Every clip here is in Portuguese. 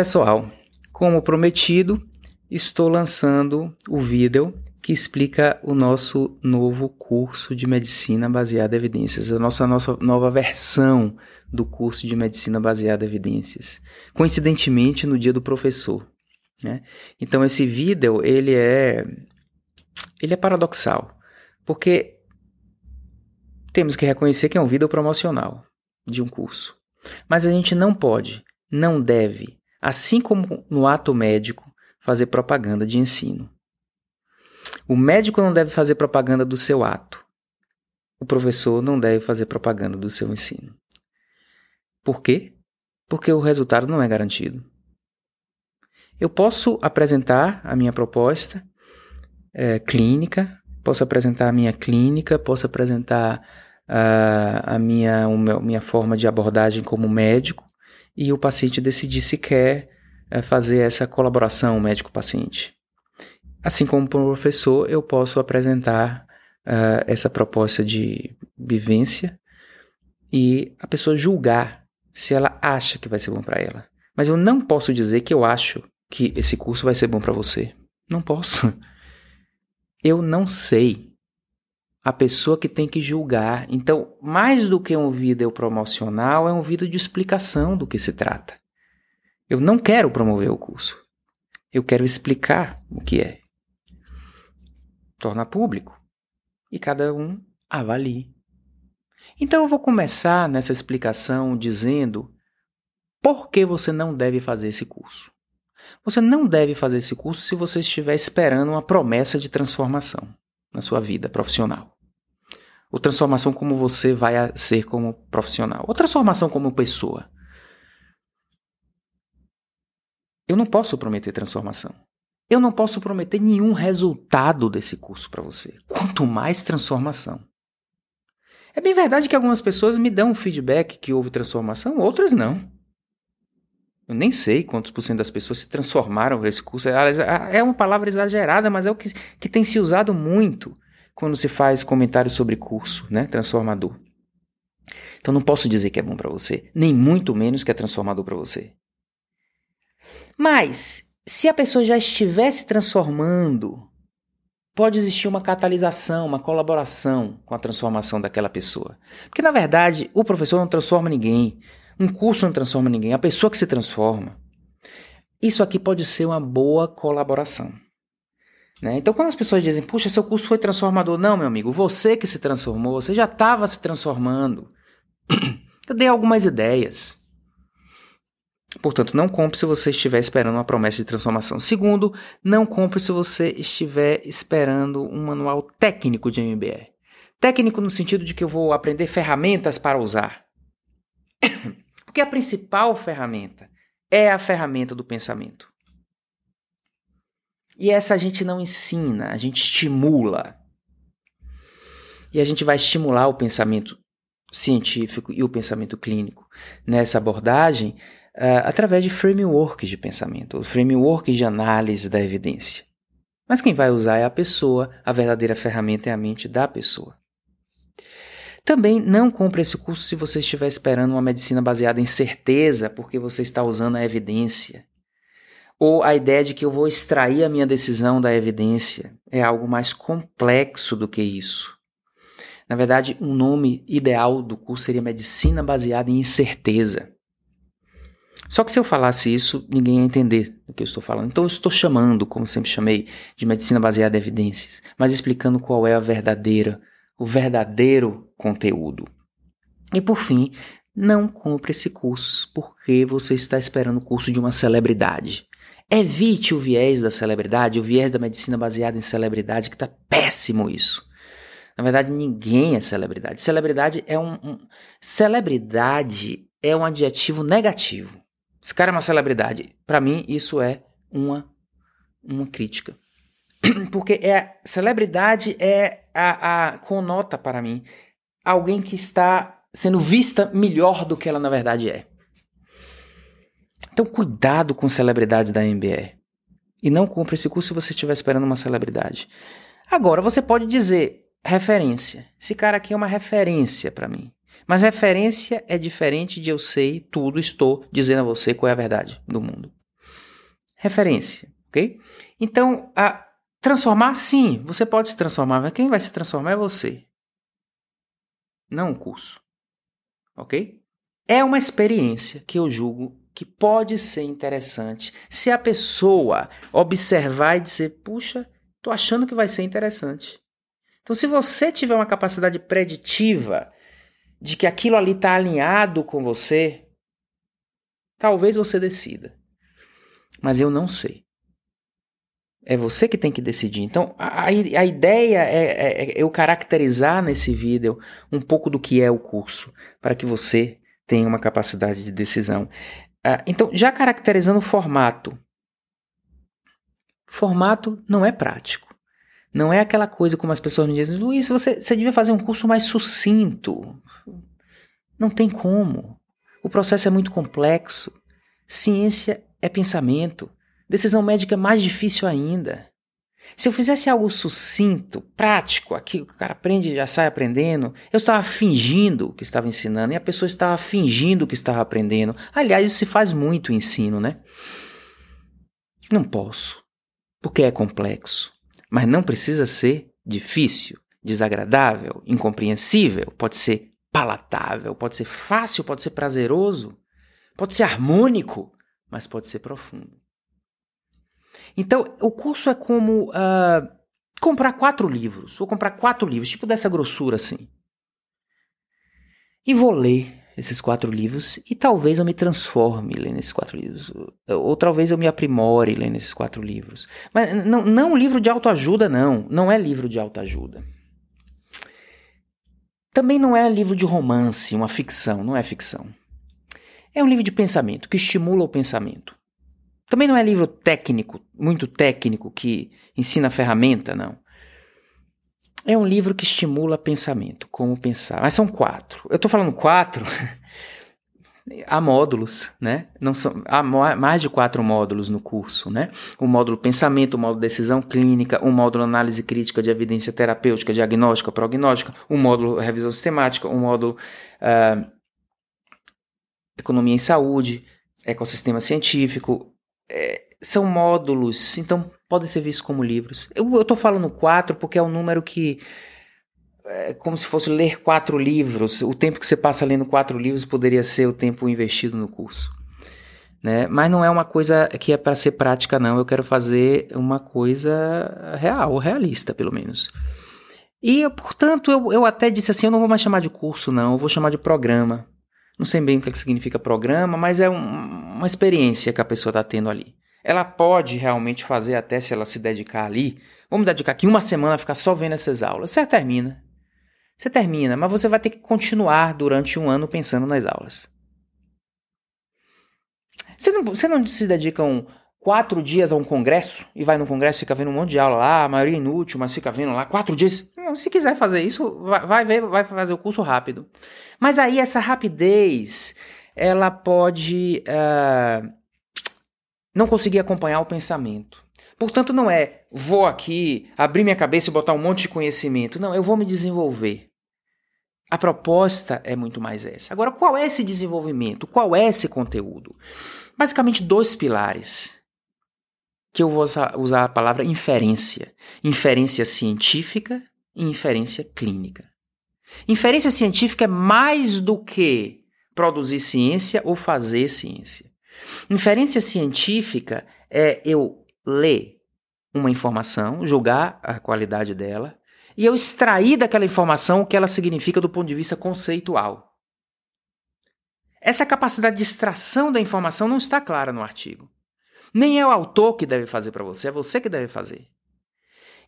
pessoal, como prometido, estou lançando o vídeo que explica o nosso novo curso de medicina baseada em evidências, a nossa, nossa nova versão do curso de medicina baseada em evidências, coincidentemente no dia do professor. Né? Então esse vídeo ele é ele é paradoxal, porque temos que reconhecer que é um vídeo promocional de um curso, mas a gente não pode, não deve, assim como no ato médico, fazer propaganda de ensino. O médico não deve fazer propaganda do seu ato. O professor não deve fazer propaganda do seu ensino. Por quê? Porque o resultado não é garantido. Eu posso apresentar a minha proposta é, clínica, posso apresentar a minha clínica, posso apresentar uh, a minha, minha forma de abordagem como médico e o paciente decidir se quer uh, fazer essa colaboração médico-paciente. Assim como professor, eu posso apresentar uh, essa proposta de vivência e a pessoa julgar se ela acha que vai ser bom para ela. Mas eu não posso dizer que eu acho que esse curso vai ser bom para você. Não posso. Eu não sei. A pessoa que tem que julgar. Então, mais do que um vídeo promocional, é um vídeo de explicação do que se trata. Eu não quero promover o curso. Eu quero explicar o que é torna público e cada um avalie. Então eu vou começar nessa explicação dizendo por que você não deve fazer esse curso. Você não deve fazer esse curso se você estiver esperando uma promessa de transformação na sua vida profissional. Ou transformação como você vai ser como profissional. Ou transformação como pessoa. Eu não posso prometer transformação. Eu não posso prometer nenhum resultado desse curso para você, quanto mais transformação. É bem verdade que algumas pessoas me dão um feedback que houve transformação, outras não. Eu nem sei quantos por cento das pessoas se transformaram nesse curso. É, é uma palavra exagerada, mas é o que, que tem se usado muito quando se faz comentários sobre curso, né? Transformador. Então não posso dizer que é bom para você, nem muito menos que é transformador para você. Mas se a pessoa já estiver se transformando, pode existir uma catalisação, uma colaboração com a transformação daquela pessoa. Porque na verdade, o professor não transforma ninguém, um curso não transforma ninguém, a pessoa que se transforma. Isso aqui pode ser uma boa colaboração. Né? Então, quando as pessoas dizem, puxa, seu curso foi transformador, não, meu amigo, você que se transformou, você já estava se transformando. Eu dei algumas ideias. Portanto, não compre se você estiver esperando uma promessa de transformação. Segundo, não compre se você estiver esperando um manual técnico de MBR. Técnico no sentido de que eu vou aprender ferramentas para usar. Porque a principal ferramenta é a ferramenta do pensamento. E essa a gente não ensina, a gente estimula. E a gente vai estimular o pensamento científico e o pensamento clínico nessa abordagem uh, através de frameworks de pensamento, frameworks de análise da evidência. Mas quem vai usar é a pessoa, a verdadeira ferramenta é a mente da pessoa. Também não compre esse curso se você estiver esperando uma medicina baseada em certeza, porque você está usando a evidência. Ou a ideia de que eu vou extrair a minha decisão da evidência. É algo mais complexo do que isso. Na verdade, um nome ideal do curso seria Medicina Baseada em Incerteza. Só que se eu falasse isso, ninguém ia entender o que eu estou falando. Então eu estou chamando, como sempre chamei, de medicina baseada em evidências, mas explicando qual é a verdadeira, o verdadeiro conteúdo. E por fim, não compre esse curso porque você está esperando o curso de uma celebridade. Evite o viés da celebridade, o viés da medicina baseada em celebridade, que está péssimo isso. Na verdade, ninguém é celebridade. Celebridade é um, um celebridade é um adjetivo negativo. Esse cara é uma celebridade. Para mim, isso é uma, uma crítica. Porque é celebridade é a, a conota para mim alguém que está sendo vista melhor do que ela na verdade é. Então, cuidado com celebridades da MBE. E não compre esse curso se você estiver esperando uma celebridade. Agora, você pode dizer referência. Esse cara aqui é uma referência para mim. Mas referência é diferente de eu sei tudo, estou dizendo a você qual é a verdade do mundo. referência, ok? Então, a transformar, sim, você pode se transformar, mas quem vai se transformar é você, não o curso, ok? É uma experiência que eu julgo que pode ser interessante se a pessoa observar e dizer, puxa, tô achando que vai ser interessante. Então, se você tiver uma capacidade preditiva de que aquilo ali está alinhado com você, talvez você decida. Mas eu não sei. É você que tem que decidir. Então, a, a ideia é, é, é, eu caracterizar nesse vídeo um pouco do que é o curso, para que você tenha uma capacidade de decisão. Ah, então, já caracterizando o formato. Formato não é prático. Não é aquela coisa como as pessoas me dizem, Luiz, você, você devia fazer um curso mais sucinto. Não tem como. O processo é muito complexo. Ciência é pensamento. Decisão médica é mais difícil ainda. Se eu fizesse algo sucinto, prático, aqui o cara aprende e já sai aprendendo, eu estava fingindo que estava ensinando e a pessoa estava fingindo que estava aprendendo. Aliás, isso se faz muito ensino, né? Não posso, porque é complexo. Mas não precisa ser difícil, desagradável, incompreensível. Pode ser palatável, pode ser fácil, pode ser prazeroso, pode ser harmônico, mas pode ser profundo. Então, o curso é como uh, comprar quatro livros. Vou comprar quatro livros, tipo dessa grossura assim. E vou ler esses quatro livros e talvez eu me transforme lendo esses quatro livros. Ou talvez eu me aprimore lendo esses quatro livros. Mas não, não livro de autoajuda, não. Não é livro de autoajuda. Também não é livro de romance, uma ficção, não é ficção. É um livro de pensamento, que estimula o pensamento. Também não é livro técnico, muito técnico, que ensina ferramenta, não. É um livro que estimula pensamento, como pensar. Mas são quatro. Eu estou falando quatro. há módulos, né? Não são, há mais de quatro módulos no curso, né? O módulo pensamento, o módulo decisão clínica, o módulo análise crítica de evidência terapêutica, diagnóstica, prognóstica, o módulo revisão sistemática, o módulo uh, economia em saúde, ecossistema científico. É, são módulos, então podem ser vistos como livros. Eu estou falando quatro porque é um número que é como se fosse ler quatro livros. O tempo que você passa lendo quatro livros poderia ser o tempo investido no curso. Né? Mas não é uma coisa que é para ser prática, não. Eu quero fazer uma coisa real, realista, pelo menos. E, portanto, eu, eu até disse assim: eu não vou mais chamar de curso, não. Eu vou chamar de programa. Não sei bem o que, é que significa programa, mas é um, uma experiência que a pessoa está tendo ali. Ela pode realmente fazer, até se ela se dedicar ali. Vamos dedicar aqui uma semana a ficar só vendo essas aulas. Você termina. Você termina, mas você vai ter que continuar durante um ano pensando nas aulas. Você não, você não se dedica um, quatro dias a um congresso e vai no congresso e fica vendo um monte de aula lá, a maioria inútil, mas fica vendo lá quatro dias. Não, se quiser fazer isso, vai, vai ver, vai fazer o curso rápido. Mas aí essa rapidez, ela pode uh, não conseguir acompanhar o pensamento. Portanto, não é vou aqui abrir minha cabeça e botar um monte de conhecimento. Não, eu vou me desenvolver. A proposta é muito mais essa. Agora, qual é esse desenvolvimento? Qual é esse conteúdo? Basicamente, dois pilares. Que eu vou usar a palavra inferência: inferência científica e inferência clínica. Inferência científica é mais do que produzir ciência ou fazer ciência. Inferência científica é eu ler uma informação, julgar a qualidade dela, e eu extrair daquela informação o que ela significa do ponto de vista conceitual. Essa capacidade de extração da informação não está clara no artigo. Nem é o autor que deve fazer para você, é você que deve fazer.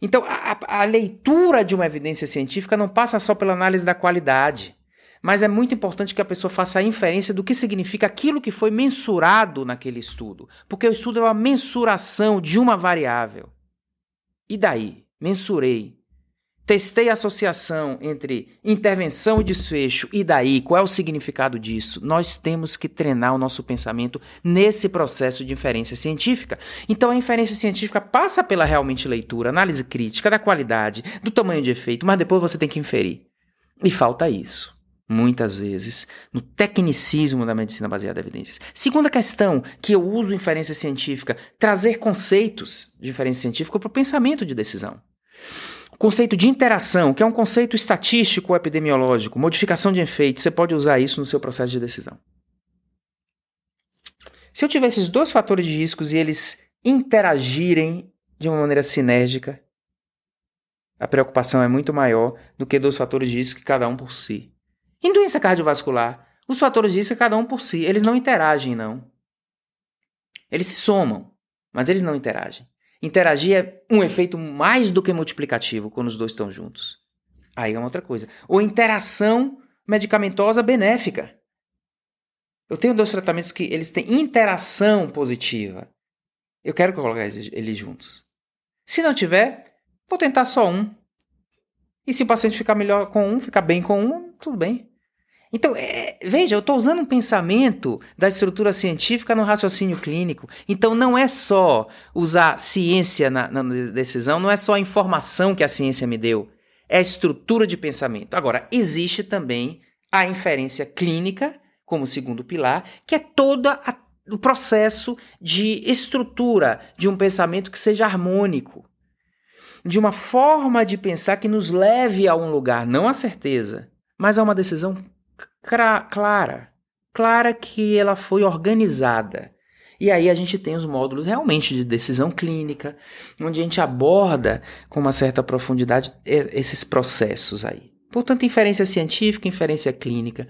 Então, a, a, leitura de uma evidência científica não passa só pela análise da qualidade, mas é muito importante que a pessoa faça a inferência do que significa aquilo que foi mensurado naquele estudo, porque o estudo é uma mensuração de uma variável. E daí? Mensurei. Testei a associação entre intervenção e desfecho, e daí? Qual é o significado disso? Nós temos que treinar o nosso pensamento nesse processo de inferência científica. Então a inferência científica passa pela realmente leitura, análise crítica da qualidade, do tamanho de efeito, mas depois você tem que inferir. E falta isso. muitas vezes, no tecnicismo da medicina baseada em evidências. Segunda questão, que eu uso inferência científica, trazer conceitos de inferência científica para o pensamento de decisão. Conceito de interação, que é um conceito estatístico ou epidemiológico, modificação de efeito, você pode usar isso no seu processo de decisão. Se eu tiver esses dois fatores de riscos e eles interagirem de uma maneira sinérgica, a preocupação é muito maior do que dois fatores de risco cada um por si. Em doença cardiovascular, os fatores de risco cada um por si, eles não interagem não. Eles se somam, mas eles não interagem. Interagir é um efeito mais do que multiplicativo quando os dois estão juntos. Aí é uma outra coisa. Ou interação medicamentosa benéfica. Eu tenho dois tratamentos que eles têm interação positiva. Eu quero colocar eles juntos. Se não tiver, vou tentar só um. E se o paciente ficar melhor com um, ficar bem com um, tudo bem. Então, é, veja, eu estou usando um pensamento da estrutura científica no raciocínio clínico. Então, não é só usar ciência na, na decisão, não é só a informação que a ciência me deu, é a estrutura de pensamento. Agora, existe também a inferência clínica, como segundo pilar, que é todo o processo de estrutura de um pensamento que seja harmônico de uma forma de pensar que nos leve a um lugar, não a certeza, mas a uma decisão clara, clara que ela foi organizada. E aí a gente tem os módulos realmente de decisão clínica, onde a gente aborda com uma certa profundidade esses processos aí. Portanto, inferência científica, inferência clínica.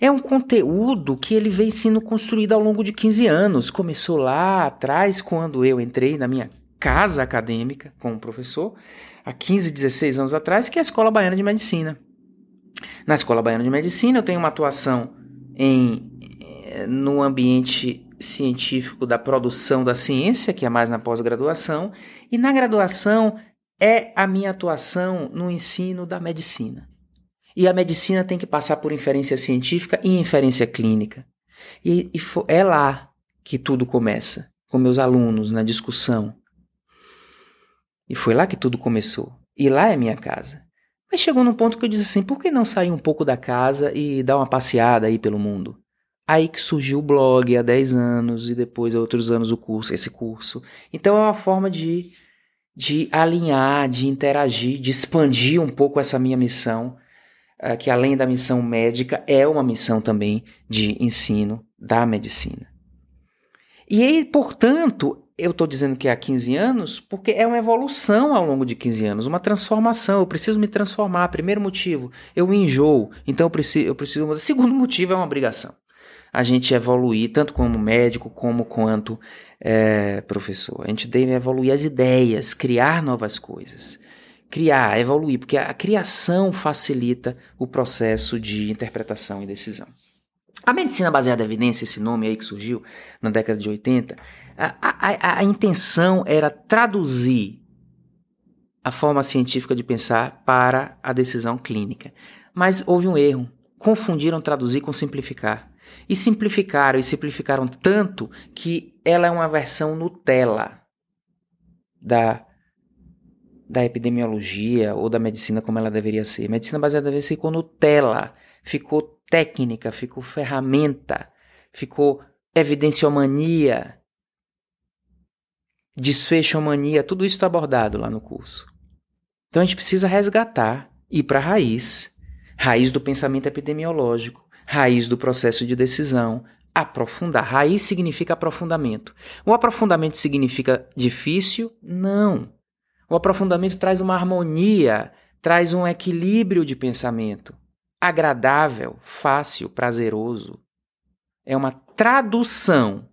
É um conteúdo que ele vem sendo construído ao longo de 15 anos. Começou lá atrás, quando eu entrei na minha casa acadêmica como professor, há 15, 16 anos atrás, que é a Escola Baiana de Medicina. Na Escola Baiana de Medicina, eu tenho uma atuação em, eh, no ambiente científico da produção da ciência, que é mais na pós-graduação, e na graduação é a minha atuação no ensino da medicina. E a medicina tem que passar por inferência científica e inferência clínica. E, e é lá que tudo começa, com meus alunos, na discussão. E foi lá que tudo começou. E lá é minha casa. Mas chegou num ponto que eu disse assim: por que não sair um pouco da casa e dar uma passeada aí pelo mundo? Aí que surgiu o blog há 10 anos e depois há outros anos o curso, esse curso. Então é uma forma de, de alinhar, de interagir, de expandir um pouco essa minha missão, uh, que além da missão médica, é uma missão também de ensino da medicina. E aí, portanto, eu estou dizendo que é há 15 anos porque é uma evolução ao longo de 15 anos, uma transformação. Eu preciso me transformar. Primeiro motivo, eu enjoo, então eu preciso, eu preciso mudar. Segundo motivo, é uma obrigação. A gente evoluir, tanto como médico, como quanto é, professor. A gente deve evoluir as ideias, criar novas coisas. Criar, evoluir, porque a criação facilita o processo de interpretação e decisão. A medicina baseada em evidência, esse nome aí que surgiu na década de 80, a, a, a intenção era traduzir a forma científica de pensar para a decisão clínica. Mas houve um erro. Confundiram traduzir com simplificar. E simplificaram, e simplificaram tanto que ela é uma versão Nutella da, da epidemiologia ou da medicina como ela deveria ser. Medicina baseada em evidência ficou Nutella, ficou técnica, ficou ferramenta, ficou evidenciomania, desfechomania, tudo isso está abordado lá no curso. Então a gente precisa resgatar, ir para a raiz, raiz do pensamento epidemiológico, raiz do processo de decisão, aprofundar. Raiz significa aprofundamento. O aprofundamento significa difícil? Não. O aprofundamento traz uma harmonia, traz um equilíbrio de pensamento agradável, fácil, prazeroso. É uma tradução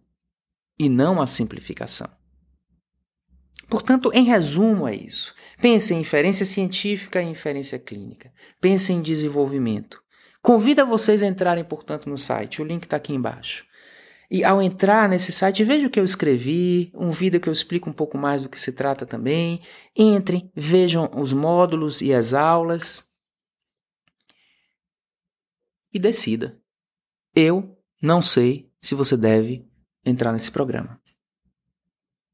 e não uma simplificação. Portanto, em resumo, é isso. Pense em inferência científica e inferência clínica. Pense em desenvolvimento. Convido vocês a entrarem, portanto, no site. O link está aqui embaixo. E ao entrar nesse site, veja o que eu escrevi, um vídeo que eu explico um pouco mais do que se trata também. Entrem, vejam os módulos e as aulas e decida. Eu não sei se você deve entrar nesse programa.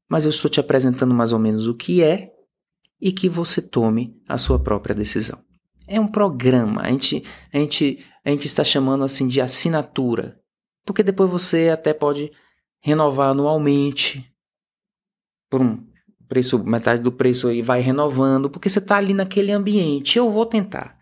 Mas eu estou te apresentando mais ou menos o que é e que você tome a sua própria decisão. É um programa. A gente, a gente, a gente está chamando assim de assinatura. Porque depois você até pode renovar anualmente por um preço, metade do preço aí vai renovando, porque você está ali naquele ambiente. Eu vou tentar,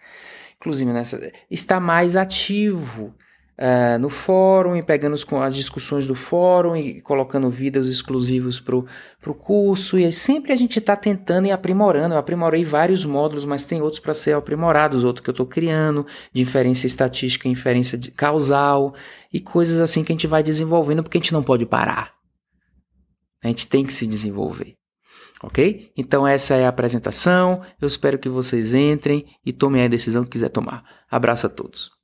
inclusive nessa, estar mais ativo uh, no fórum e pegando as, as discussões do fórum e colocando vídeos exclusivos para o curso. E sempre a gente está tentando e aprimorando. Eu aprimorei vários módulos, mas tem outros para ser aprimorados, outro que eu estou criando, de inferência estatística, inferência causal e coisas assim que a gente vai desenvolvendo, porque a gente não pode parar. A gente tem que se desenvolver. Ok? Então essa é a apresentação. Eu espero que vocês entrem e tomem a decisão que quiser tomar. Abraço a todos.